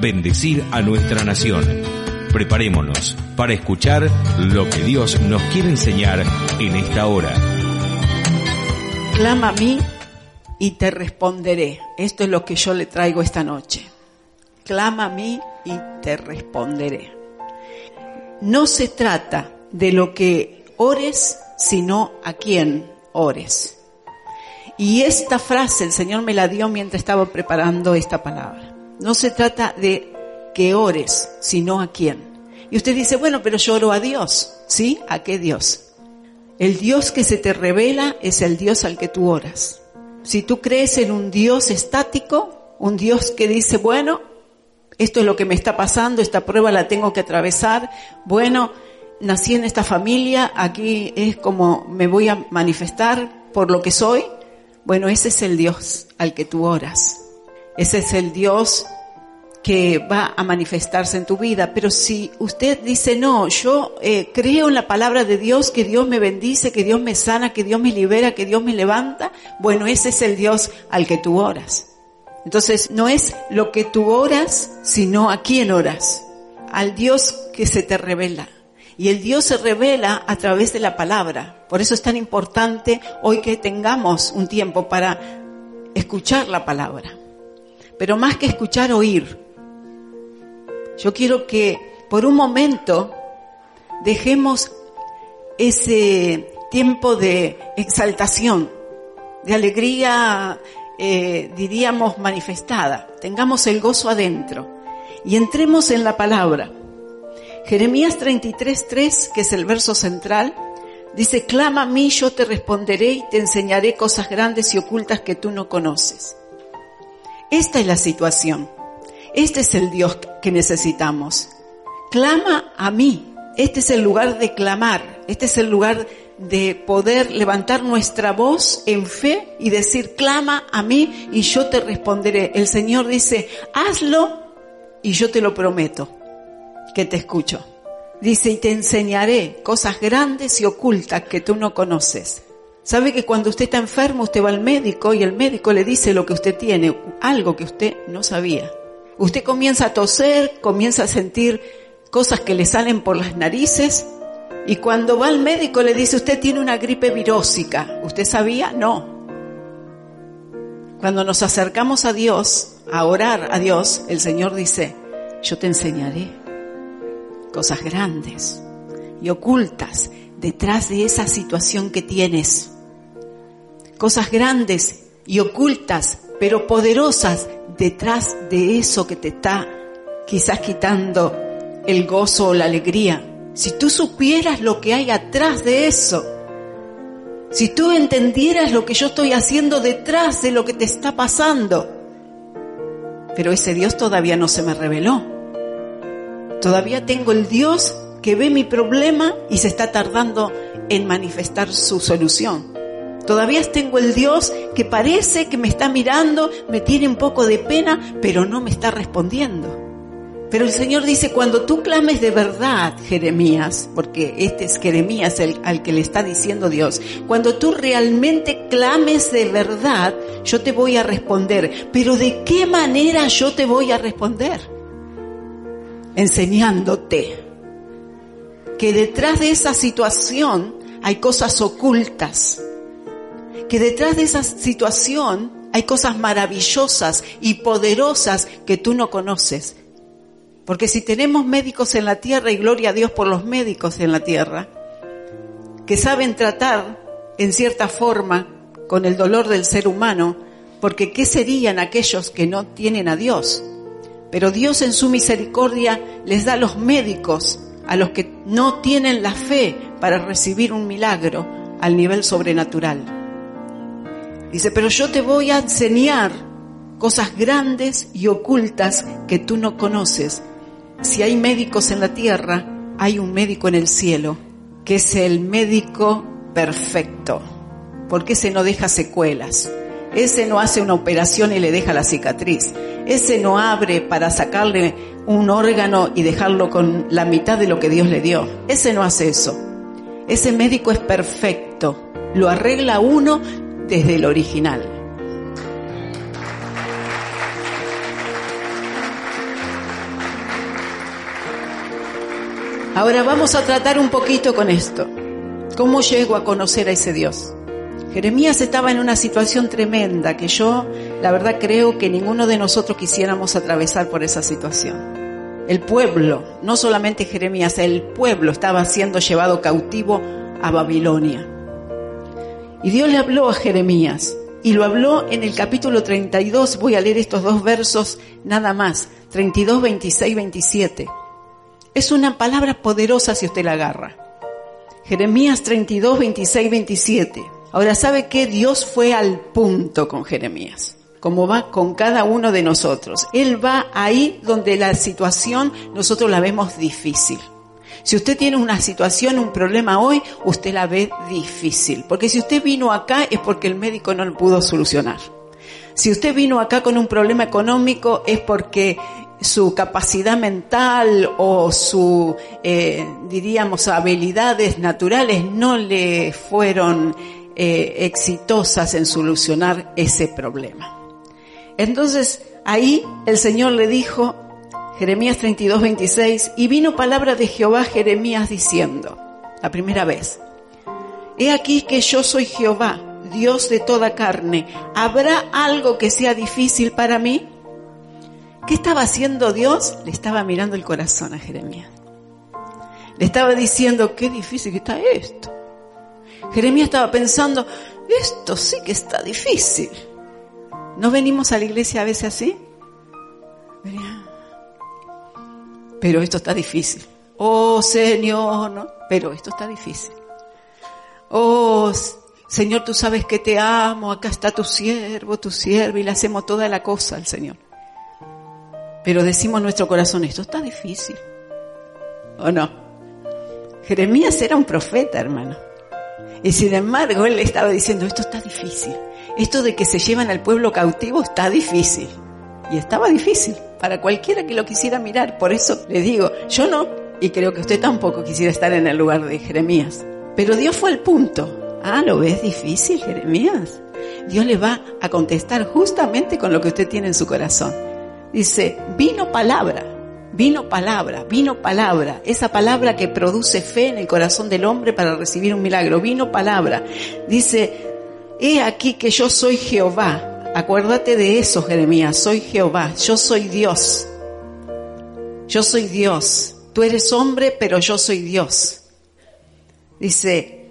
bendecir a nuestra nación. Preparémonos para escuchar lo que Dios nos quiere enseñar en esta hora. Clama a mí y te responderé. Esto es lo que yo le traigo esta noche. Clama a mí y te responderé. No se trata de lo que ores, sino a quién ores. Y esta frase el Señor me la dio mientras estaba preparando esta palabra. No se trata de que ores, sino a quién. Y usted dice, bueno, pero yo oro a Dios. ¿Sí? ¿A qué Dios? El Dios que se te revela es el Dios al que tú oras. Si tú crees en un Dios estático, un Dios que dice, bueno, esto es lo que me está pasando, esta prueba la tengo que atravesar, bueno, nací en esta familia, aquí es como me voy a manifestar por lo que soy, bueno, ese es el Dios al que tú oras. Ese es el Dios que va a manifestarse en tu vida. Pero si usted dice, no, yo eh, creo en la palabra de Dios, que Dios me bendice, que Dios me sana, que Dios me libera, que Dios me levanta, bueno, ese es el Dios al que tú oras. Entonces, no es lo que tú oras, sino a quién oras. Al Dios que se te revela. Y el Dios se revela a través de la palabra. Por eso es tan importante hoy que tengamos un tiempo para escuchar la palabra. Pero más que escuchar, oír. Yo quiero que por un momento dejemos ese tiempo de exaltación, de alegría, eh, diríamos, manifestada. Tengamos el gozo adentro y entremos en la palabra. Jeremías 33.3, que es el verso central, dice, clama a mí, yo te responderé y te enseñaré cosas grandes y ocultas que tú no conoces. Esta es la situación. Este es el Dios que necesitamos. Clama a mí. Este es el lugar de clamar. Este es el lugar de poder levantar nuestra voz en fe y decir, clama a mí y yo te responderé. El Señor dice, hazlo y yo te lo prometo, que te escucho. Dice, y te enseñaré cosas grandes y ocultas que tú no conoces. Sabe que cuando usted está enfermo, usted va al médico y el médico le dice lo que usted tiene, algo que usted no sabía. Usted comienza a toser, comienza a sentir cosas que le salen por las narices y cuando va al médico le dice usted tiene una gripe virósica. ¿Usted sabía? No. Cuando nos acercamos a Dios, a orar a Dios, el Señor dice, yo te enseñaré cosas grandes y ocultas detrás de esa situación que tienes cosas grandes y ocultas, pero poderosas detrás de eso que te está quizás quitando el gozo o la alegría. Si tú supieras lo que hay atrás de eso, si tú entendieras lo que yo estoy haciendo detrás de lo que te está pasando, pero ese Dios todavía no se me reveló. Todavía tengo el Dios que ve mi problema y se está tardando en manifestar su solución. Todavía tengo el Dios que parece que me está mirando, me tiene un poco de pena, pero no me está respondiendo. Pero el Señor dice, cuando tú clames de verdad, Jeremías, porque este es Jeremías al que le está diciendo Dios, cuando tú realmente clames de verdad, yo te voy a responder. Pero ¿de qué manera yo te voy a responder? Enseñándote que detrás de esa situación hay cosas ocultas que detrás de esa situación hay cosas maravillosas y poderosas que tú no conoces. Porque si tenemos médicos en la tierra, y gloria a Dios por los médicos en la tierra, que saben tratar en cierta forma con el dolor del ser humano, porque ¿qué serían aquellos que no tienen a Dios? Pero Dios en su misericordia les da los médicos a los que no tienen la fe para recibir un milagro al nivel sobrenatural. Dice, pero yo te voy a enseñar cosas grandes y ocultas que tú no conoces. si hay médicos en la tierra, hay un médico en el cielo, que es el médico perfecto, porque ese no deja secuelas, ese no hace una operación y le deja la cicatriz, ese no abre para sacarle un órgano y dejarlo con la mitad de lo que Dios le dio, ese no hace eso. Ese médico es perfecto, lo arregla uno desde el original. Ahora vamos a tratar un poquito con esto. ¿Cómo llego a conocer a ese Dios? Jeremías estaba en una situación tremenda que yo, la verdad, creo que ninguno de nosotros quisiéramos atravesar por esa situación. El pueblo, no solamente Jeremías, el pueblo estaba siendo llevado cautivo a Babilonia. Y Dios le habló a Jeremías y lo habló en el capítulo 32, voy a leer estos dos versos nada más, 32, 26, 27. Es una palabra poderosa si usted la agarra. Jeremías 32, 26, 27. Ahora, ¿sabe que Dios fue al punto con Jeremías? Como va con cada uno de nosotros. Él va ahí donde la situación nosotros la vemos difícil. Si usted tiene una situación, un problema hoy, usted la ve difícil. Porque si usted vino acá es porque el médico no lo pudo solucionar. Si usted vino acá con un problema económico es porque su capacidad mental o su, eh, diríamos, habilidades naturales no le fueron eh, exitosas en solucionar ese problema. Entonces, ahí el Señor le dijo, Jeremías 32, 26, y vino palabra de Jehová Jeremías diciendo, la primera vez, he aquí que yo soy Jehová, Dios de toda carne, ¿habrá algo que sea difícil para mí? ¿Qué estaba haciendo Dios? Le estaba mirando el corazón a Jeremías. Le estaba diciendo, qué difícil que está esto. Jeremías estaba pensando, esto sí que está difícil. ¿No venimos a la iglesia a veces así? Pero esto está difícil. Oh Señor, ¿no? Pero esto está difícil. Oh Señor, tú sabes que te amo, acá está tu siervo, tu siervo, y le hacemos toda la cosa al Señor. Pero decimos en nuestro corazón, esto está difícil. ¿O no? Jeremías era un profeta, hermano. Y sin embargo, él estaba diciendo, esto está difícil. Esto de que se llevan al pueblo cautivo está difícil. Y estaba difícil para cualquiera que lo quisiera mirar. Por eso le digo, yo no, y creo que usted tampoco quisiera estar en el lugar de Jeremías. Pero Dios fue al punto. Ah, ¿lo ves difícil, Jeremías? Dios le va a contestar justamente con lo que usted tiene en su corazón. Dice, vino palabra, vino palabra, vino palabra, esa palabra que produce fe en el corazón del hombre para recibir un milagro, vino palabra. Dice, he aquí que yo soy Jehová. Acuérdate de eso, Jeremías, soy Jehová, yo soy Dios. Yo soy Dios. Tú eres hombre, pero yo soy Dios. Dice,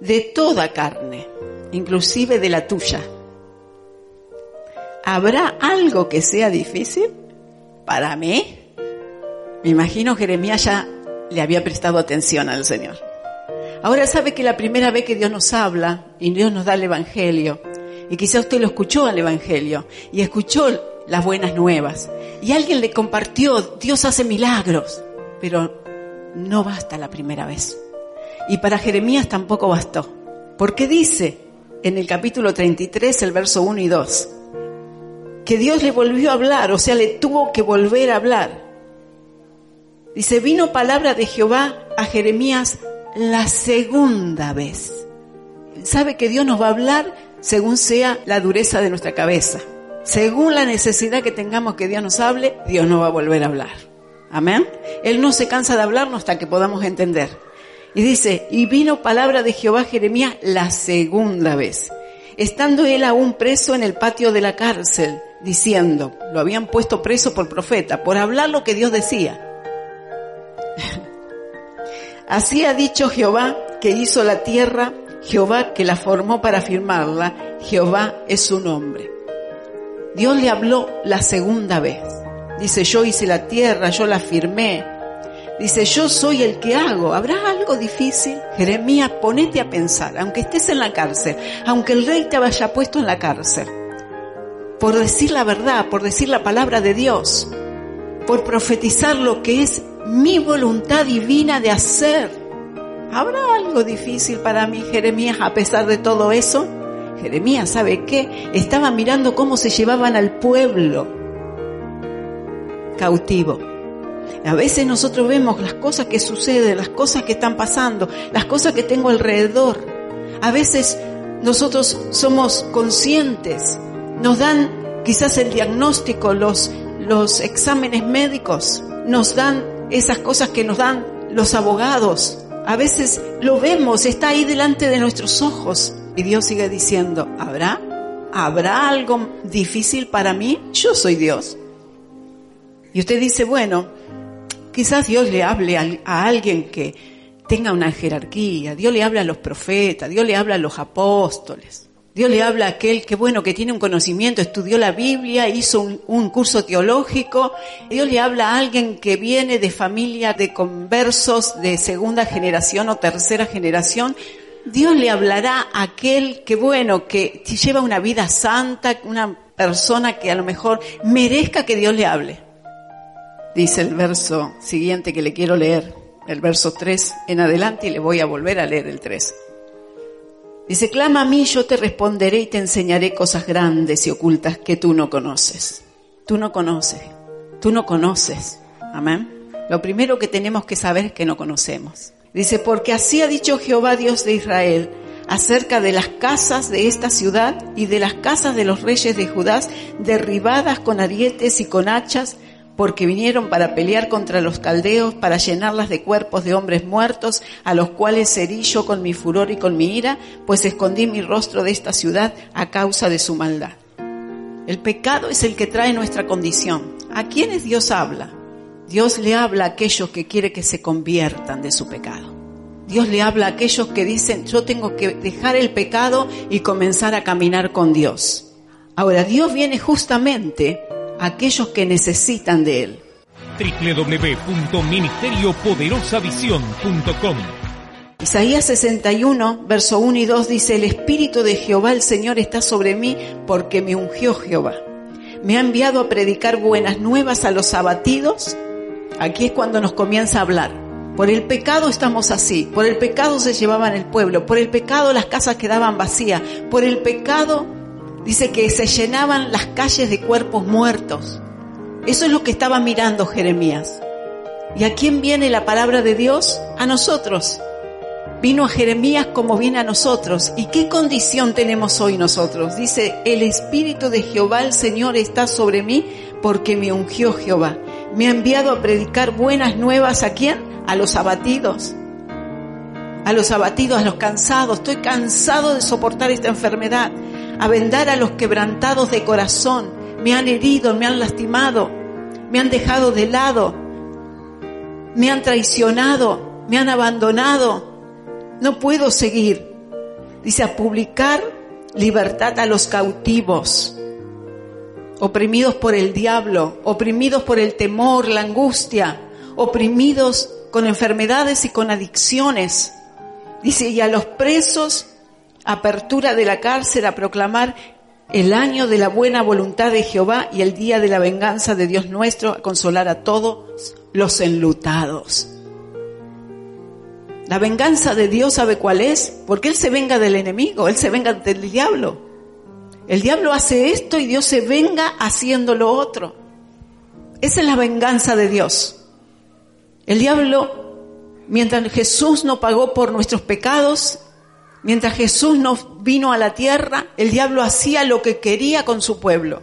de toda carne, inclusive de la tuya. ¿habrá algo que sea difícil para mí? Me imagino Jeremías ya le había prestado atención al Señor. Ahora sabe que la primera vez que Dios nos habla y Dios nos da el Evangelio, y quizá usted lo escuchó al Evangelio y escuchó las buenas nuevas, y alguien le compartió, Dios hace milagros, pero no basta la primera vez. Y para Jeremías tampoco bastó, porque dice en el capítulo 33, el verso 1 y 2, que Dios le volvió a hablar, o sea, le tuvo que volver a hablar. Dice, vino palabra de Jehová a Jeremías la segunda vez. Sabe que Dios nos va a hablar según sea la dureza de nuestra cabeza. Según la necesidad que tengamos que Dios nos hable, Dios nos va a volver a hablar. Amén. Él no se cansa de hablarnos hasta que podamos entender. Y dice, y vino palabra de Jehová Jeremías la segunda vez, estando él aún preso en el patio de la cárcel diciendo, lo habían puesto preso por profeta, por hablar lo que Dios decía. Así ha dicho Jehová que hizo la tierra, Jehová que la formó para firmarla, Jehová es su nombre. Dios le habló la segunda vez. Dice, yo hice la tierra, yo la firmé. Dice, yo soy el que hago. ¿Habrá algo difícil? Jeremías, ponete a pensar, aunque estés en la cárcel, aunque el rey te haya puesto en la cárcel por decir la verdad, por decir la palabra de Dios. por profetizar lo que es mi voluntad divina de hacer. ¿Habrá algo difícil para mí, Jeremías, a pesar de todo eso? Jeremías, ¿sabe qué? Estaba mirando cómo se llevaban al pueblo cautivo. A veces nosotros vemos las cosas que suceden, las cosas que están pasando, las cosas que tengo alrededor. A veces nosotros somos conscientes, nos dan quizás el diagnóstico, los, los exámenes médicos, nos dan esas cosas que nos dan los abogados. A veces lo vemos, está ahí delante de nuestros ojos y Dios sigue diciendo, ¿habrá? ¿Habrá algo difícil para mí? Yo soy Dios. Y usted dice, bueno, quizás Dios le hable a, alguien que tenga una jerarquía, Dios le habla a los profetas, Dios le habla a los apóstoles. Dios le habla a aquel que, bueno, que tiene un conocimiento, estudió la Biblia, hizo un, curso teológico. Dios le habla a alguien que viene de familia de conversos de segunda generación o tercera generación. Dios le hablará a aquel que, bueno, que lleva una vida santa, una persona que a lo mejor merezca que Dios le hable. Dice el verso siguiente que le quiero leer, el verso 3 en adelante y le voy a volver a leer el 3. Dice, clama a mí, yo te responderé y te enseñaré cosas grandes y ocultas que tú no conoces. Tú no conoces, tú no conoces. Amén. Lo primero que tenemos que saber es que no conocemos. Dice, porque así ha dicho Jehová Dios de Israel acerca de las casas de esta ciudad y de las casas de los reyes de Judá derribadas con arietes y con hachas porque vinieron para pelear contra los caldeos, para llenarlas de cuerpos de hombres muertos, a los cuales herí yo con mi furor y con mi ira, pues escondí mi rostro de esta ciudad a causa de su maldad. El pecado es el que trae nuestra condición. ¿A quiénes Dios habla? Dios le habla a aquellos que quiere que se conviertan de su pecado. Dios le habla a aquellos que dicen, yo tengo que dejar el pecado y comenzar a caminar con Dios. Ahora, Dios viene justamente aquellos que necesitan de Él. www.ministeriopoderosavisión.com Isaías 61, verso 1 y 2 dice, el Espíritu de Jehová el Señor está sobre mí porque me ungió Jehová. Me ha enviado a predicar buenas nuevas a los abatidos. Aquí es cuando nos comienza a hablar. Por el pecado estamos así, por el pecado se llevaban el pueblo, por el pecado las casas quedaban vacías, por el pecado Dice que se llenaban las calles de cuerpos muertos. Eso es lo que estaba mirando Jeremías. ¿Y a quién viene la palabra de Dios? A nosotros. Vino a Jeremías como viene a nosotros. ¿Y qué condición tenemos hoy nosotros? Dice, el Espíritu de Jehová el Señor está sobre mí porque me ungió Jehová. Me ha enviado a predicar buenas nuevas a quién? A los abatidos. A los abatidos, a los cansados. Estoy cansado de soportar esta enfermedad a vendar a los quebrantados de corazón. Me han herido, me han lastimado, me han dejado de lado, me han traicionado, me han abandonado. No puedo seguir. Dice a publicar libertad a los cautivos, oprimidos por el diablo, oprimidos por el temor, la angustia, oprimidos con enfermedades y con adicciones. Dice, y a los presos apertura de la cárcel a proclamar el año de la buena voluntad de Jehová y el día de la venganza de Dios nuestro, a consolar a todos los enlutados. La venganza de Dios sabe cuál es, porque Él se venga del enemigo, Él se venga del diablo. El diablo hace esto y Dios se venga haciendo lo otro. Esa es la venganza de Dios. El diablo, mientras Jesús no pagó por nuestros pecados, Mientras Jesús no vino a la tierra, el diablo hacía lo que quería con su pueblo.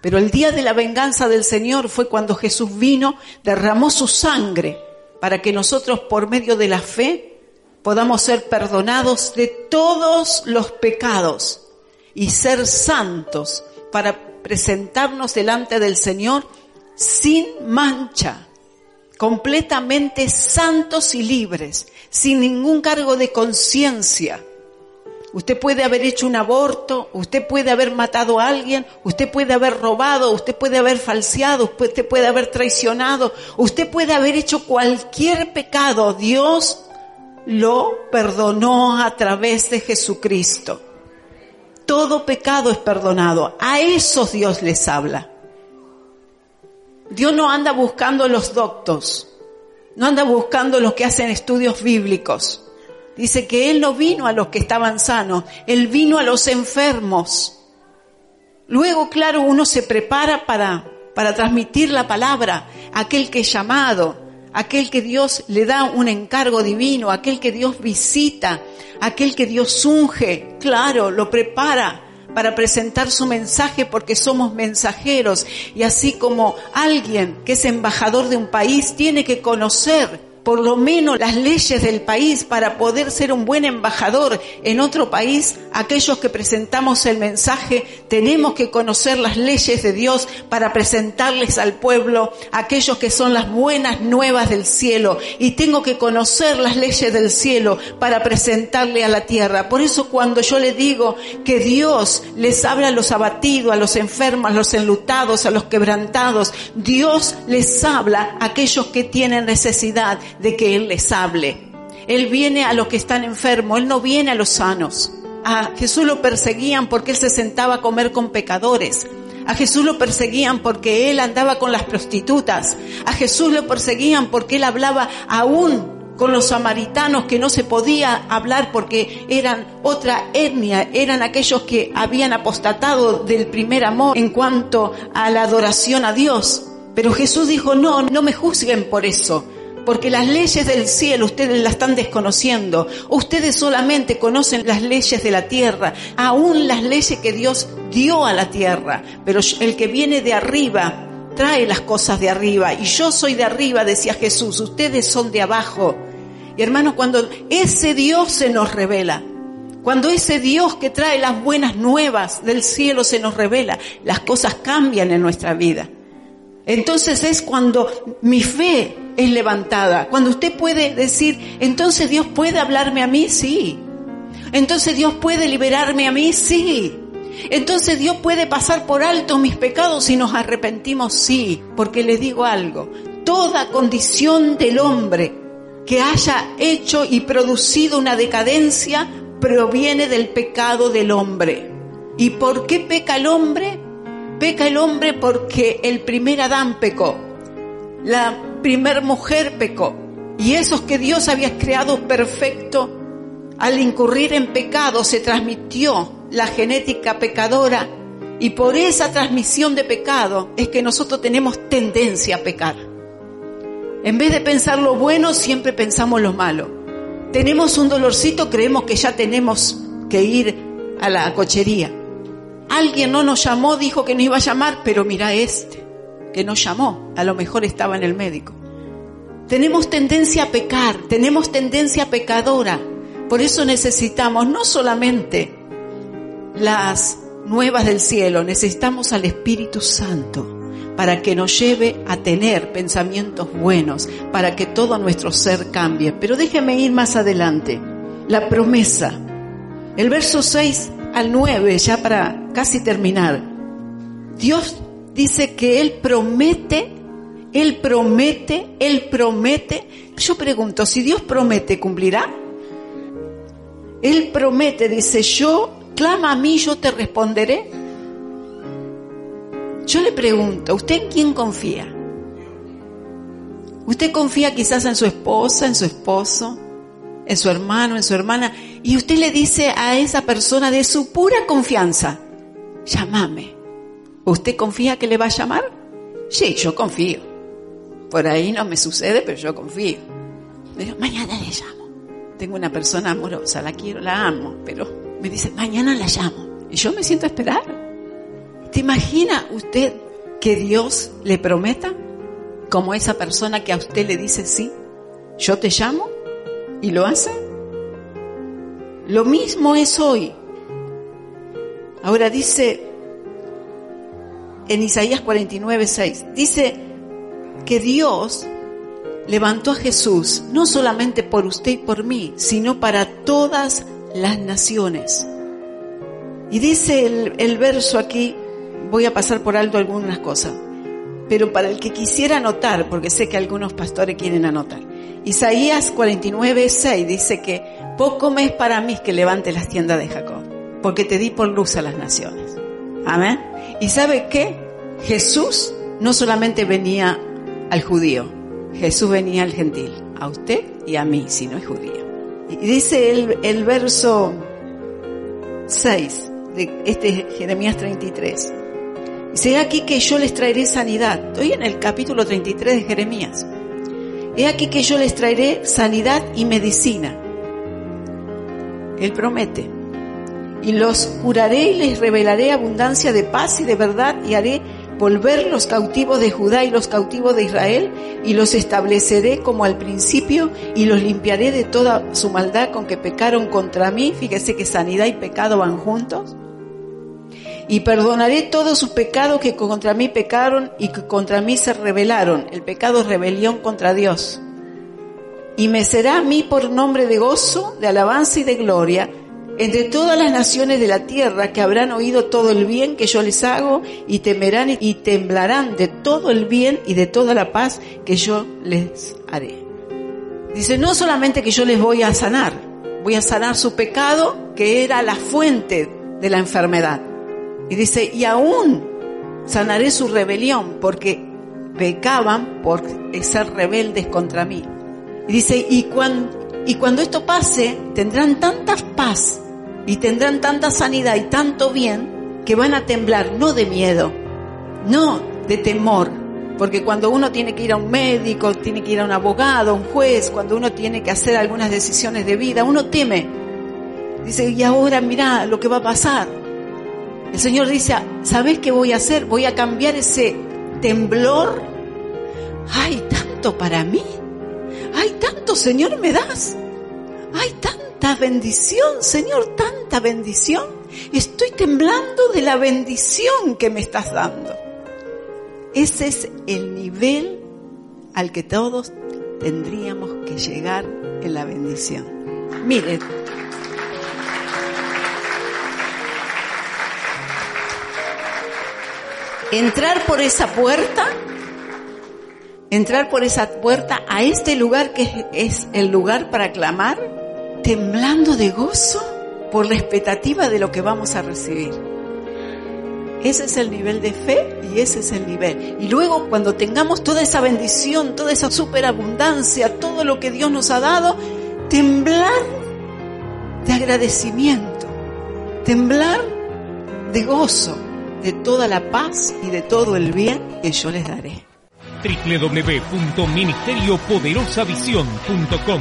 Pero el día de la venganza del Señor fue cuando Jesús vino, derramó su sangre para que nosotros por medio de la fe podamos ser perdonados de todos los pecados y ser santos para presentarnos delante del Señor sin mancha, completamente santos y libres, sin ningún cargo de conciencia Usted puede haber hecho un aborto, usted puede haber matado a alguien, usted puede haber robado, usted puede haber falseado, usted puede haber traicionado, usted puede haber hecho cualquier pecado. Dios lo perdonó a través de Jesucristo. Todo pecado es perdonado. A esos Dios les habla. Dios no anda buscando los doctos, no anda buscando los que hacen estudios bíblicos. Dice que Él no vino a los que estaban sanos, Él vino a los enfermos. Luego, claro, uno se prepara para, para transmitir la palabra, aquel que es llamado, aquel que Dios le da un encargo divino, aquel que Dios visita, aquel que Dios unge, claro, lo prepara para presentar su mensaje porque somos mensajeros y así como alguien que es embajador de un país tiene que conocer por lo menos las leyes del país para poder ser un buen embajador en otro país, aquellos que presentamos el mensaje tenemos que conocer las leyes de Dios para presentarles al pueblo aquellos que son las buenas nuevas del cielo y tengo que conocer las leyes del cielo para presentarle a la tierra. Por eso cuando yo le digo que Dios les habla a los abatidos, a los enfermos, a los enlutados, a los quebrantados, Dios les habla a aquellos que tienen necesidad de que Él les hable. Él viene a los que están enfermos, Él no viene a los sanos. A Jesús lo perseguían porque Él se sentaba a comer con pecadores. A Jesús lo perseguían porque Él andaba con las prostitutas. A Jesús lo perseguían porque Él hablaba aún con los samaritanos que no se podía hablar porque eran otra etnia, eran aquellos que habían apostatado del primer amor en cuanto a la adoración a Dios. Pero Jesús dijo, no, no me juzguen por eso porque las leyes del cielo ustedes las están desconociendo. Ustedes solamente conocen las leyes de la tierra, aún las leyes que Dios dio a la tierra, pero el que viene de arriba trae las cosas de arriba y yo soy de arriba, decía Jesús, ustedes son de abajo. Y hermanos, cuando ese Dios se nos revela, cuando ese Dios que trae las buenas nuevas del cielo se nos revela, las cosas cambian en nuestra vida. Entonces es cuando mi fe es levantada. Cuando usted puede decir, entonces Dios puede hablarme a mí, sí. Entonces Dios puede liberarme a mí, sí. Entonces Dios puede pasar por alto mis pecados si nos arrepentimos, sí. Porque le digo algo, toda condición del hombre que haya hecho y producido una decadencia proviene del pecado del hombre. ¿Y por qué peca el hombre? Peca el hombre porque el primer Adán pecó. La primer mujer pecó. Y esos que Dios había creado perfecto, al incurrir en pecado se transmitió la genética pecadora y por esa transmisión de pecado es que nosotros tenemos tendencia a pecar. En vez de pensar lo bueno, siempre pensamos lo malo. Tenemos un dolorcito, creemos que ya tenemos que ir a la cochería. Alguien no nos llamó, dijo que nos iba a llamar, pero mira este que nos llamó, a lo mejor estaba en el médico. Tenemos tendencia a pecar, tenemos tendencia pecadora. Por eso necesitamos no solamente las nuevas del cielo, necesitamos al Espíritu Santo para que nos lleve a tener pensamientos buenos, para que todo nuestro ser cambie. Pero déjeme ir más adelante. La promesa. El verso 6 al 9, ya para casi terminar. Dios dice que Él promete, Él promete, Él promete. Yo pregunto, si Dios promete, ¿cumplirá? Él promete, dice, yo, clama a mí, yo te responderé. Yo le pregunto, ¿usted en quién confía? Usted confía quizás en su esposa, en su esposo, en su hermano, en su hermana, y usted le dice a esa persona de su pura confianza, llámame. ¿Usted confía que le va a llamar? Sí, yo confío. Por ahí no me sucede, pero yo confío. Digo, mañana le llamo. Tengo una persona amorosa, la quiero, la amo, pero me dice, mañana la llamo. Y yo me siento a esperar. ¿Te imagina usted que Dios le prometa como esa persona que a usted le dice sí? Yo te llamo y lo hace. Lo mismo es hoy. Ahora dice en Isaías 49, 6. Dice que Dios levantó a Jesús no solamente por usted y por mí, sino para todas las naciones. Y dice el, el verso aquí, voy a pasar por alto algunas cosas, pero para el que quisiera anotar, porque sé que algunos pastores quieren anotar, Isaías 49, 6 dice que poco me es para mí que levante las tiendas de Jacob, porque te di por luz a las naciones. Amén. ¿Y sabe qué? Jesús no solamente venía al judío, Jesús venía al gentil, a usted y a mí, si no es judío. Y dice el, el verso 6 de este Jeremías 33. Dice, aquí que yo les traeré sanidad. Estoy en el capítulo 33 de Jeremías. He aquí que yo les traeré sanidad y medicina. Él promete. Y los curaré y les revelaré abundancia de paz y de verdad y haré volver los cautivos de Judá y los cautivos de Israel y los estableceré como al principio y los limpiaré de toda su maldad con que pecaron contra mí. Fíjese que sanidad y pecado van juntos. Y perdonaré todos sus pecados que contra mí pecaron y que contra mí se rebelaron. El pecado es rebelión contra Dios. Y me será a mí por nombre de gozo, de alabanza y de gloria entre todas las naciones de la tierra que habrán oído todo el bien que yo les hago y temerán y temblarán de todo el bien y de toda la paz que yo les haré. Dice, no solamente que yo les voy a sanar, voy a sanar su pecado que era la fuente de la enfermedad. Y dice, y aún sanaré su rebelión porque pecaban por ser rebeldes contra mí. Y dice, y cuando, esto pase, tendrán tanta paz y tendrán tanta sanidad y tanto bien que van a temblar, no de miedo, no de temor, porque cuando uno tiene que ir a un médico, tiene que ir a un abogado, a un juez, cuando uno tiene que hacer algunas decisiones de vida, uno teme. Dice, y ahora mira lo que va a pasar. El Señor dice, ¿sabes qué voy a hacer? Voy a cambiar ese temblor. Hay tanto para mí. Hay tanto, Señor, me das. Hay tanta bendición, Señor, tanta bendición. Estoy temblando de la bendición que me estás dando. Ese es el nivel al que todos tendríamos que llegar en la bendición. Miren, entrar por esa puerta, entrar por esa puerta a este lugar que es el lugar para clamar, temblando de gozo por la expectativa de lo que vamos a recibir. Ese es el nivel de fe y ese es el nivel. Y luego cuando tengamos toda esa bendición, toda esa superabundancia, todo lo que Dios nos ha dado, temblar de agradecimiento, temblar de gozo, de toda la paz y de todo el bien que yo les daré. www.ministeriopoderosavision.com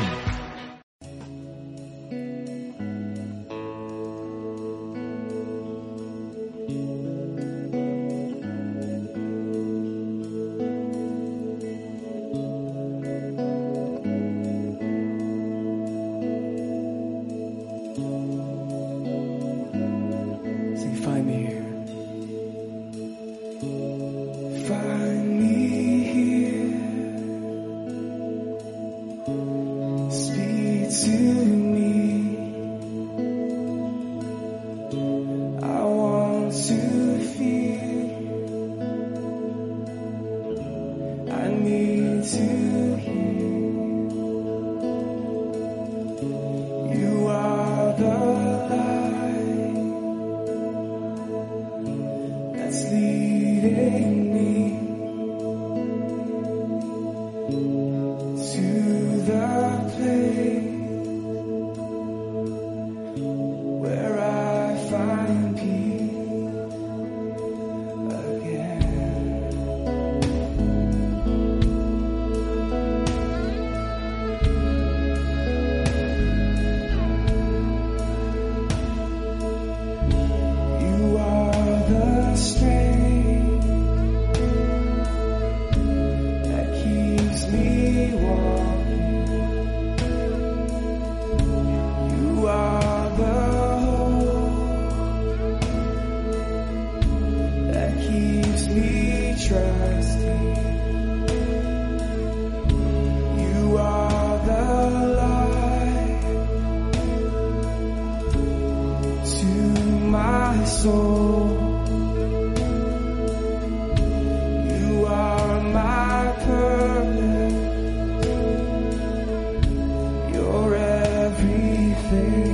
faith.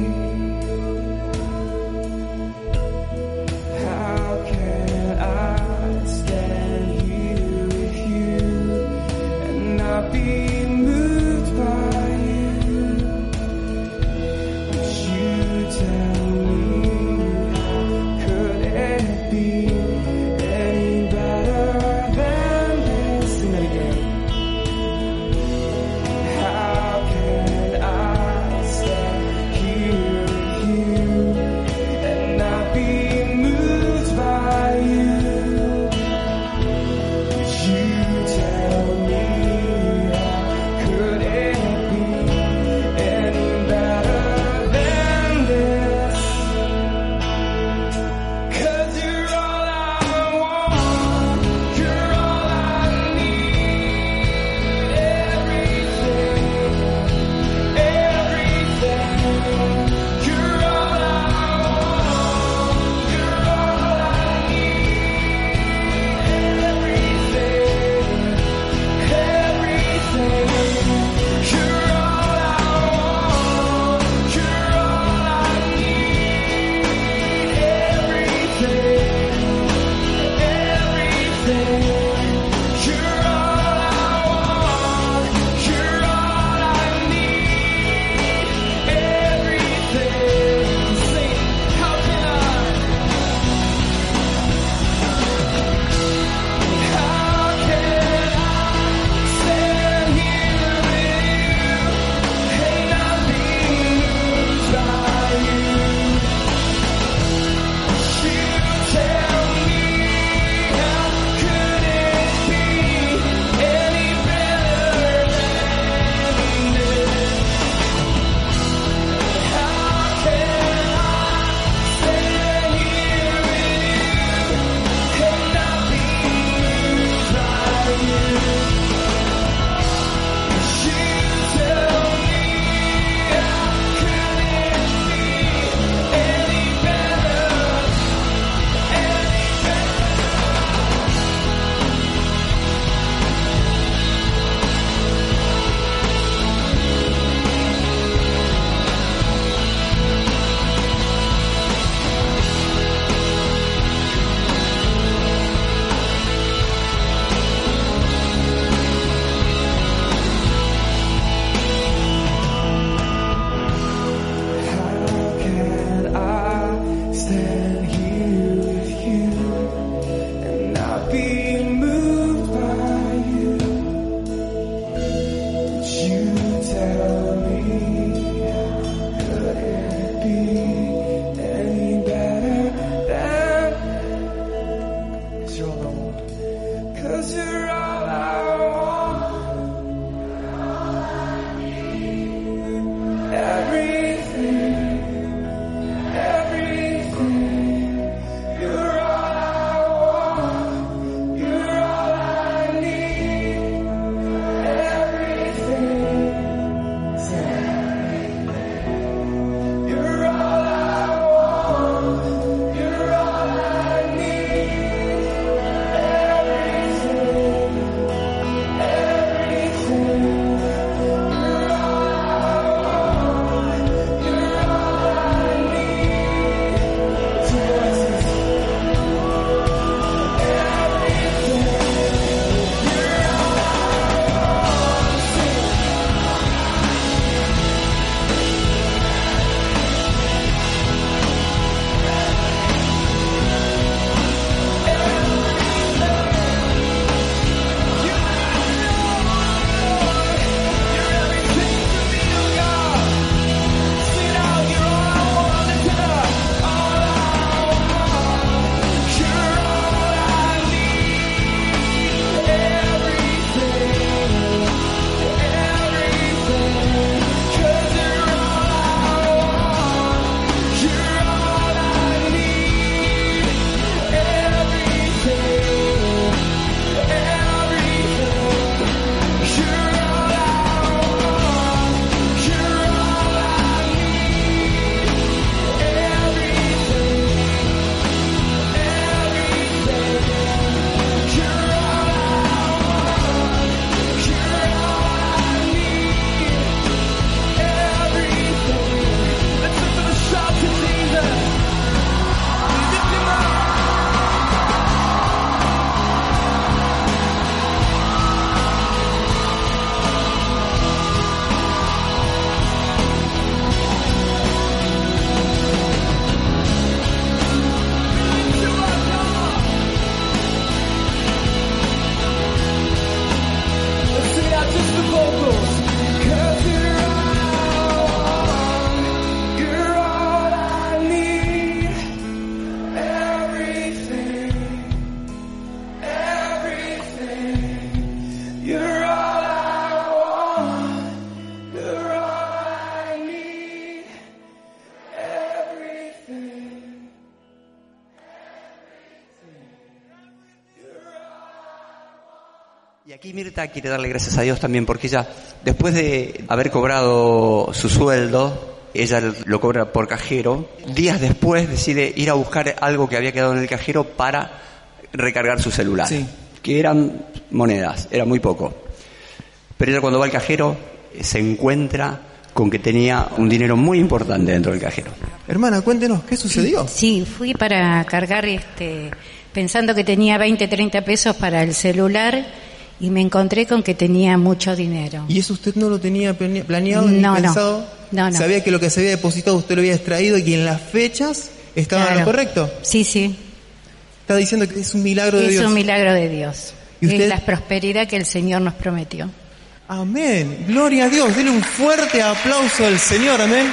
Oh. Aquí Mirta quiere darle gracias a Dios también porque ella, después de haber cobrado su sueldo, ella lo cobra por cajero, días después decide ir a buscar algo que había quedado en el cajero para recargar su celular, Sí. que eran monedas, era muy poco. Pero ella cuando va al cajero eh, se encuentra con que tenía un dinero muy importante dentro del cajero. Hermana, cuéntenos, ¿qué sucedió? Sí, fui para cargar este, pensando que tenía 20, 30 pesos para el celular y me encontré con que tenía mucho dinero. ¿Y eso usted no lo tenía plane- planeado ni No, no. pensado? No, no. Sabía que lo que se había depositado usted lo había extraído y que en las fechas estaba en Claro. lo correcto. Sí, sí, Está diciendo que es un milagro de es Dios. un milagro de Dios. ¿Y usted? Es la prosperidad que el Señor nos prometió. Amén. Gloria a Dios. Dele un fuerte aplauso al Señor. Amén.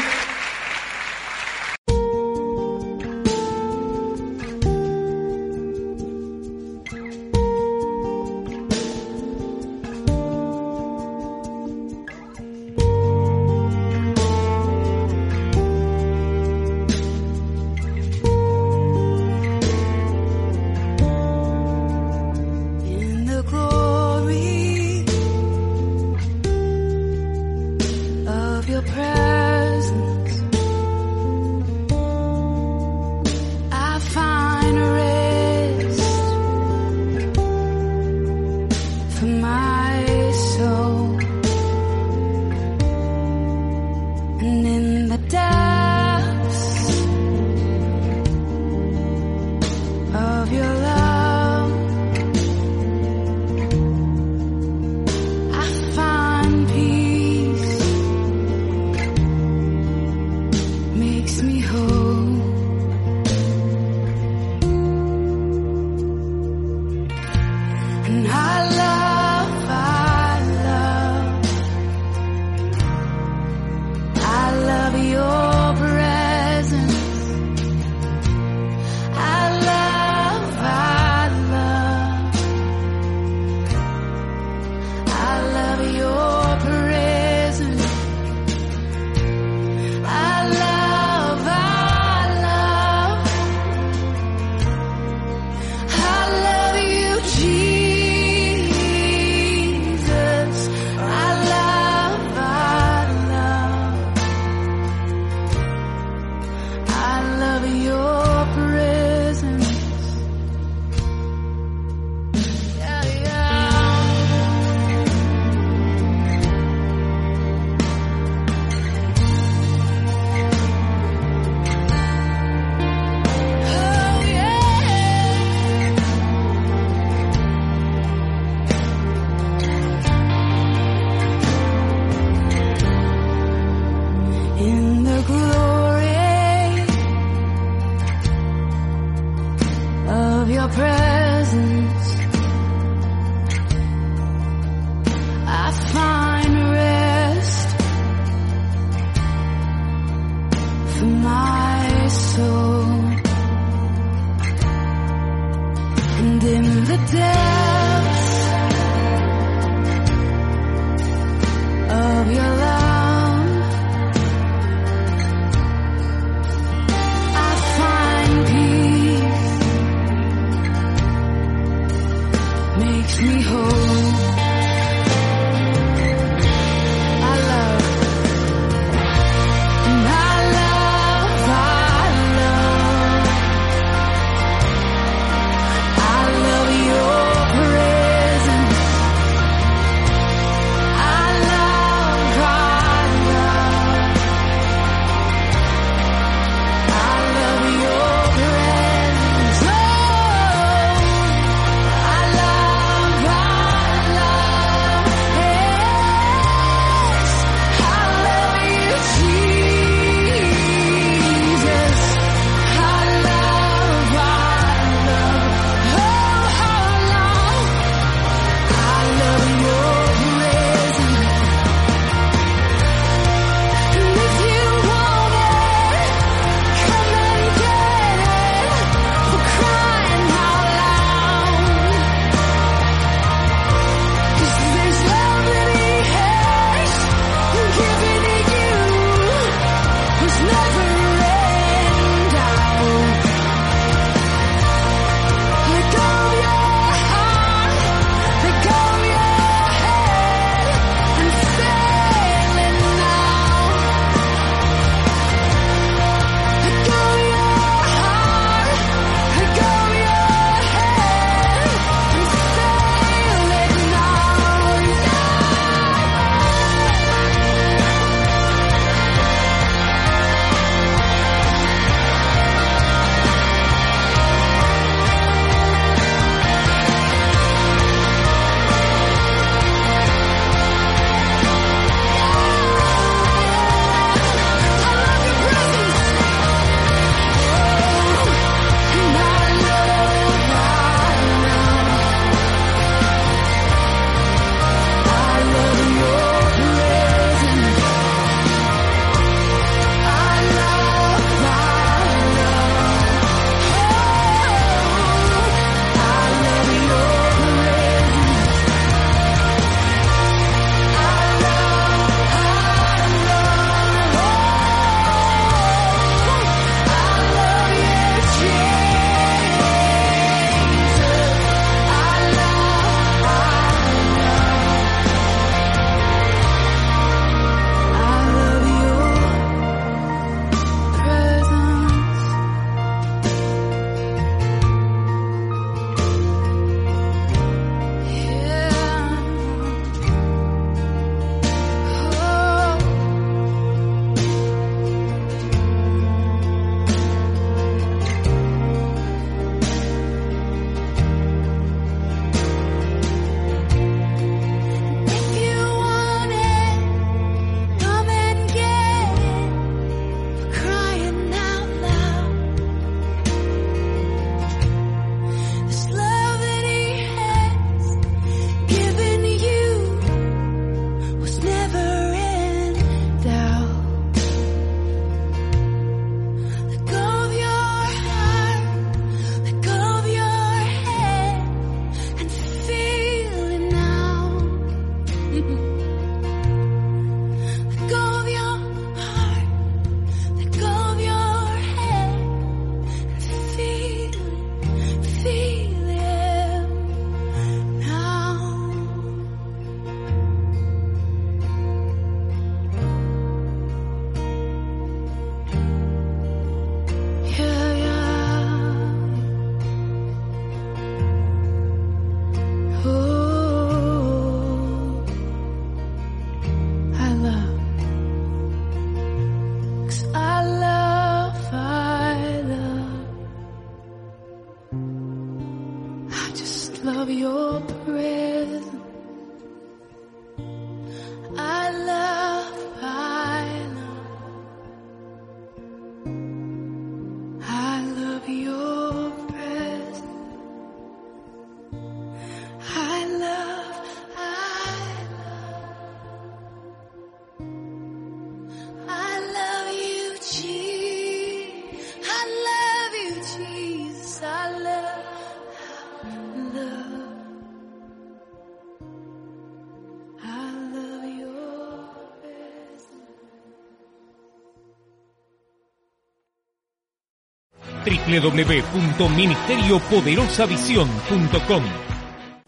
www.ministeriopoderosavision.com.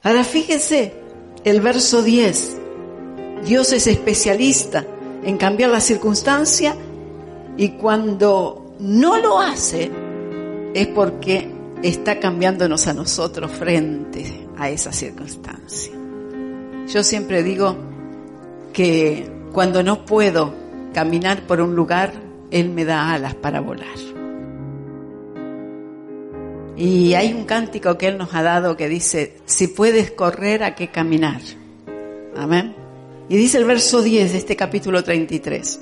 Ahora fíjese el verso 10. Dios es especialista en cambiar la circunstancia y cuando no lo hace es porque está cambiándonos a nosotros frente a esa circunstancia. Yo siempre digo que cuando no puedo caminar por un lugar, Él me da alas para volar. Y hay un cántico que Él nos ha dado que dice, si puedes correr, ¿a qué caminar? Amén. Y dice el verso 10 de este capítulo 33.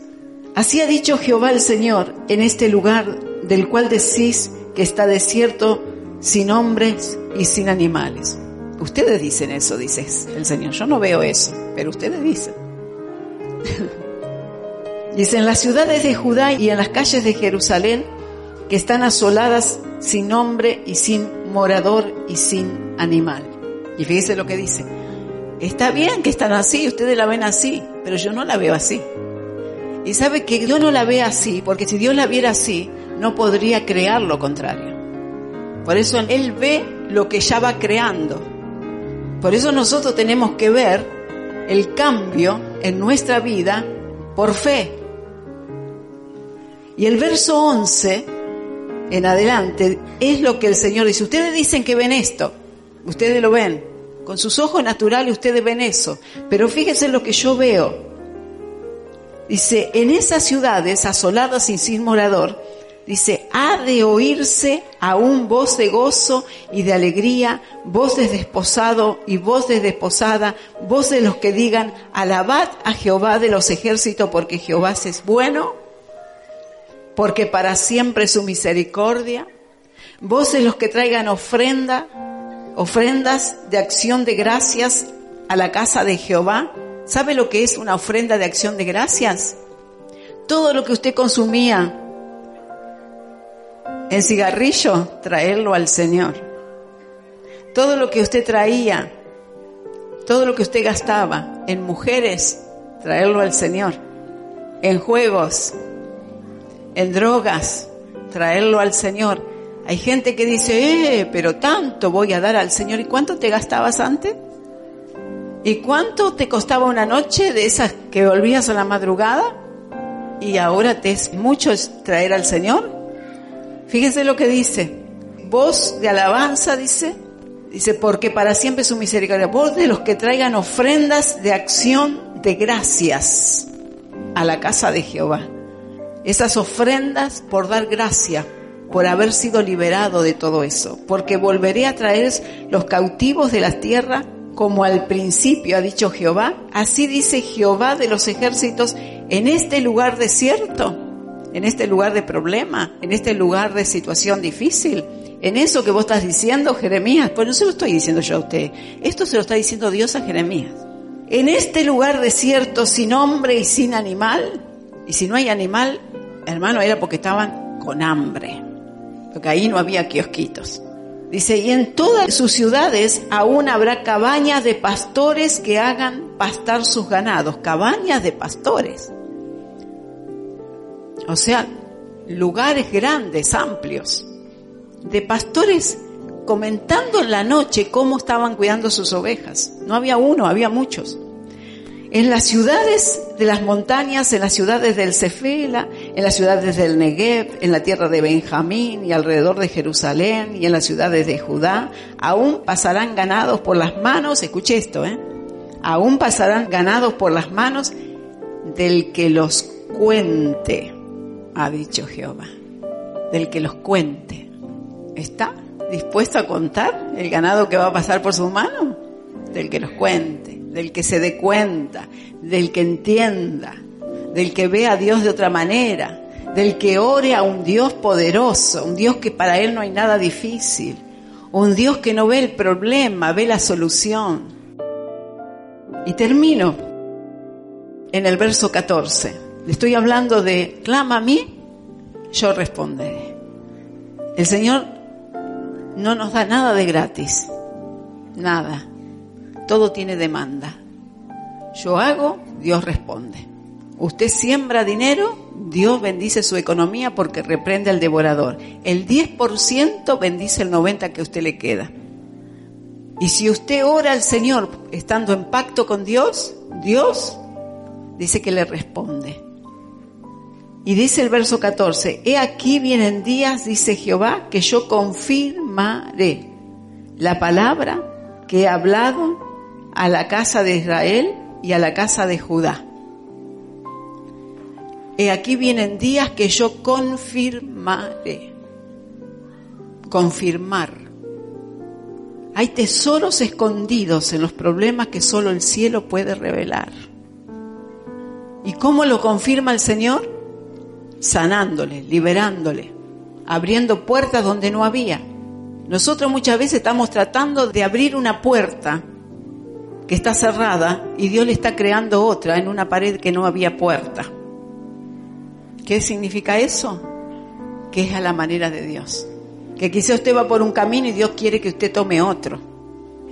Así ha dicho Jehová el Señor en este lugar del cual decís que está desierto sin hombres y sin animales. Ustedes dicen eso, dice el Señor. Yo no veo eso, pero ustedes dicen. dice, en las ciudades de Judá y en las calles de Jerusalén, que están asoladas sin hombre y sin morador y sin animal. Y fíjese lo que dice. Está bien que están así, ustedes la ven así, pero yo no la veo así. Y sabe que yo no la veo así, porque si Dios la viera así, no podría crear lo contrario. Por eso Él ve lo que ya va creando. Por eso nosotros tenemos que ver el cambio en nuestra vida por fe. Y el verso 11 en adelante es lo que el Señor dice. Ustedes dicen que ven esto, ustedes lo ven. Con sus ojos naturales ustedes ven eso. Pero fíjense lo que yo veo. Dice, en esas ciudades asoladas y sin morador, dice, ha de oírse aún voz de gozo y de alegría, voz de desposado y voz de desposada, voz de los que digan, alabad a Jehová de los ejércitos porque Jehová es bueno, porque para siempre su misericordia, de los que traigan ofrenda, ofrendas de acción de gracias a la casa de Jehová. ¿Sabe lo que es una ofrenda de acción de gracias? Todo lo que usted consumía en cigarrillo, traerlo al Señor. Todo lo que usted traía, todo lo que usted gastaba en mujeres, traerlo al Señor. En juegos, en drogas, traerlo al Señor. Hay gente que dice, eh, pero tanto voy a dar al Señor. ¿Y cuánto te gastabas antes? ¿Y cuánto te costaba una noche de esas que volvías a la madrugada? Y ahora te es mucho traer al Señor. Fíjense lo que dice. Voz de alabanza, dice. Dice, porque para siempre su misericordia. Voz de los que traigan ofrendas de acción de gracias a la casa de Jehová. Esas ofrendas por dar gracia, por haber sido liberado de todo eso. Porque volveré a traer los cautivos de la tierra como al principio ha dicho Jehová. Así dice Jehová de los ejércitos en este lugar desierto en este lugar de problema, en este lugar de situación difícil, en eso que vos estás diciendo, Jeremías, pues no se lo estoy diciendo yo a usted, esto se lo está diciendo Dios a Jeremías. En este lugar desierto, sin hombre y sin animal, y si no hay animal, hermano, era porque estaban con hambre, porque ahí no había kiosquitos. Dice, y en todas sus ciudades aún habrá cabañas de pastores que hagan pastar sus ganados, cabañas de pastores. O sea, lugares grandes, amplios, de pastores comentando en la noche cómo estaban cuidando sus ovejas. No había uno, había muchos. En las ciudades de las montañas, en las ciudades del Cefela, en las ciudades del Negev, en la tierra de Benjamín y alrededor de Jerusalén y en las ciudades de Judá, aún pasarán ganados por las manos, escuche esto, ¿eh? Aún pasarán ganados por las manos del que los cuente ha dicho Jehová, del que los cuente. ¿Está dispuesto a contar el ganado que va a pasar por sus manos? Del que los cuente, del que se dé cuenta, del que entienda, del que vea a Dios de otra manera, del que ore a un Dios poderoso, un Dios que para él no hay nada difícil, un Dios que no ve el problema, ve la solución. Y termino en el verso 14. Le estoy hablando de, clama a mí, yo responderé. El Señor no nos da nada de gratis, nada. Todo tiene demanda. Yo hago, Dios responde. Usted siembra dinero, Dios bendice su economía porque reprende al devorador. El 10% bendice el 90% que usted le queda. Y si usted ora al Señor estando en pacto con Dios, Dios dice que le responde. Y dice el verso 14, he aquí vienen días, dice Jehová, que yo confirmaré la palabra que he hablado a la casa de Israel y a la casa de Judá. He aquí vienen días que yo confirmaré. Confirmar. Hay tesoros escondidos en los problemas que solo el cielo puede revelar. ¿Y cómo lo confirma el Señor? Sanándole, liberándole, abriendo puertas donde no había. Nosotros muchas veces estamos tratando de abrir una puerta que está cerrada y Dios le está creando otra en una pared que no había puerta. ¿Qué significa eso? Que es a la manera de Dios. Que quizá usted va por un camino y Dios quiere que usted tome otro.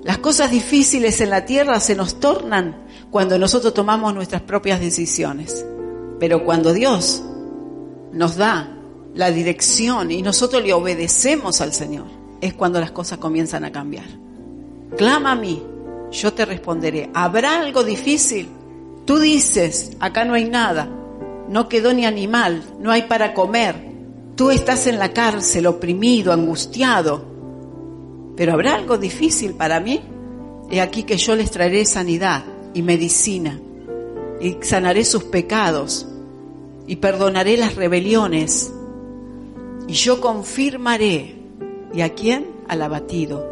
Las cosas difíciles en la tierra se nos tornan cuando nosotros tomamos nuestras propias decisiones. Pero cuando Dios nos da la dirección y nosotros le obedecemos al Señor, es cuando las cosas comienzan a cambiar. Clama a mí, yo te responderé. ¿Habrá algo difícil? Tú dices, acá no hay nada, no quedó ni animal, no hay para comer. Tú estás en la cárcel, oprimido, angustiado. Pero ¿habrá algo difícil para mí? He aquí que yo les traeré sanidad y medicina, y sanaré sus pecados, y perdonaré las rebeliones, y yo confirmaré. ¿Y a quién? Al abatido,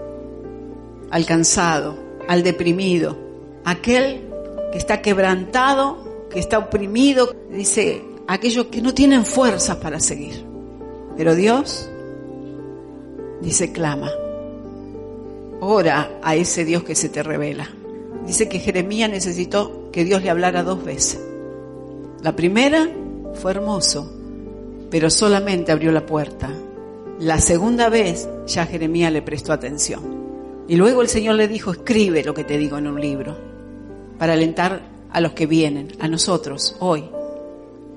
al cansado, al deprimido, aquel que está quebrantado, que está oprimido, dice, aquellos que no tienen fuerzas para seguir. Pero Dios dice, clama, ora a ese Dios que se te revela. Dice que Jeremías necesitó que Dios le hablara dos veces. La primera fue hermoso, pero solamente abrió la puerta. La segunda vez ya Jeremías le prestó atención. Y luego el Señor le dijo, escribe lo que te digo en un libro, para alentar a los que vienen, a nosotros, hoy.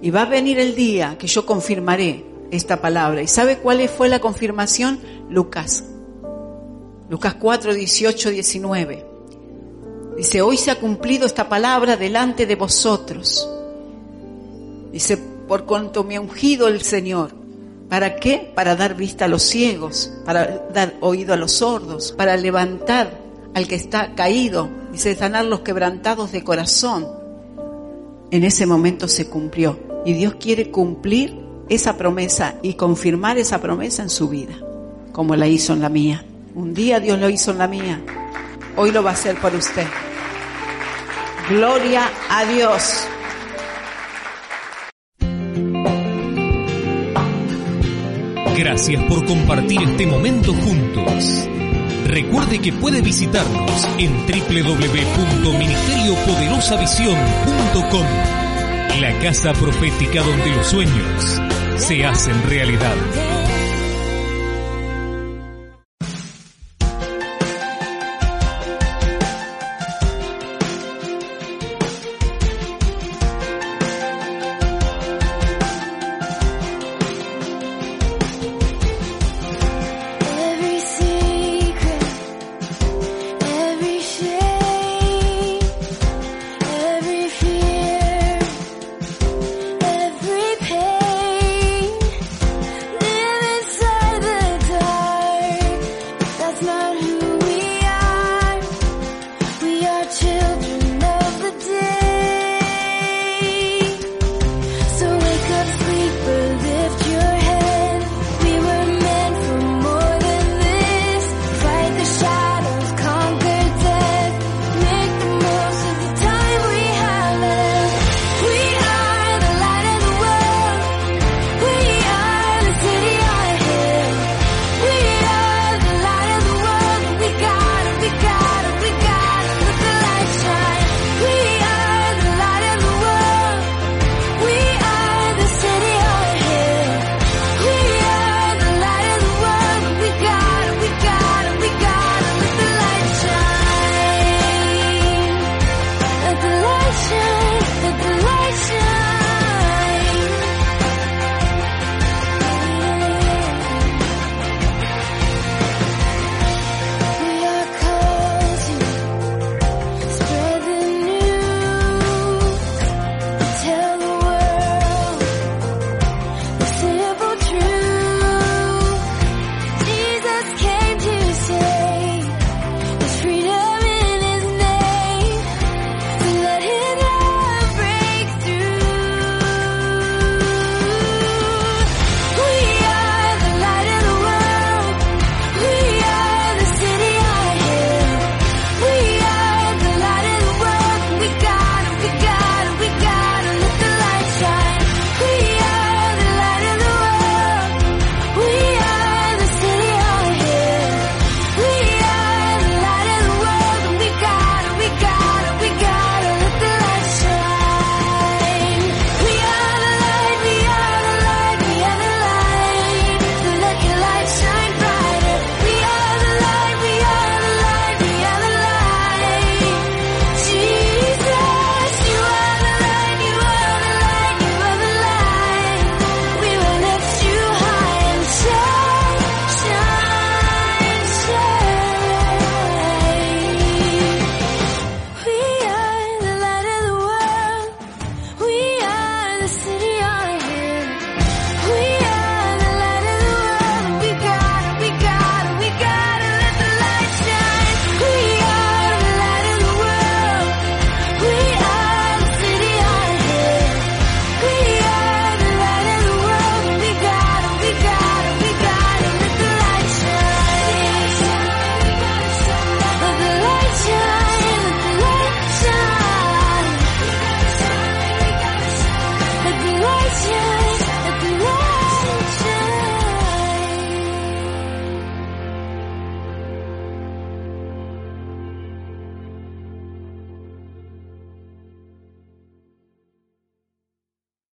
Y va a venir el día que yo confirmaré esta palabra. ¿Y sabe cuál fue la confirmación? Lucas. Lucas 4, 18, 19. Dice, hoy se ha cumplido esta palabra delante de vosotros. Dice, por cuanto me ha ungido el Señor. ¿Para qué? Para dar vista a los ciegos, para dar oído a los sordos, para levantar al que está caído, dice, sanar los quebrantados de corazón. En ese momento se cumplió y Dios quiere cumplir esa promesa y confirmar esa promesa en su vida, como la hizo en la mía. Un día Dios lo hizo en la mía, hoy lo va a hacer por usted. Gloria a Dios. Gracias por compartir este momento juntos. Recuerde que puede visitarnos en www.ministeriopoderosavision.com, la casa profética donde los sueños se hacen realidad.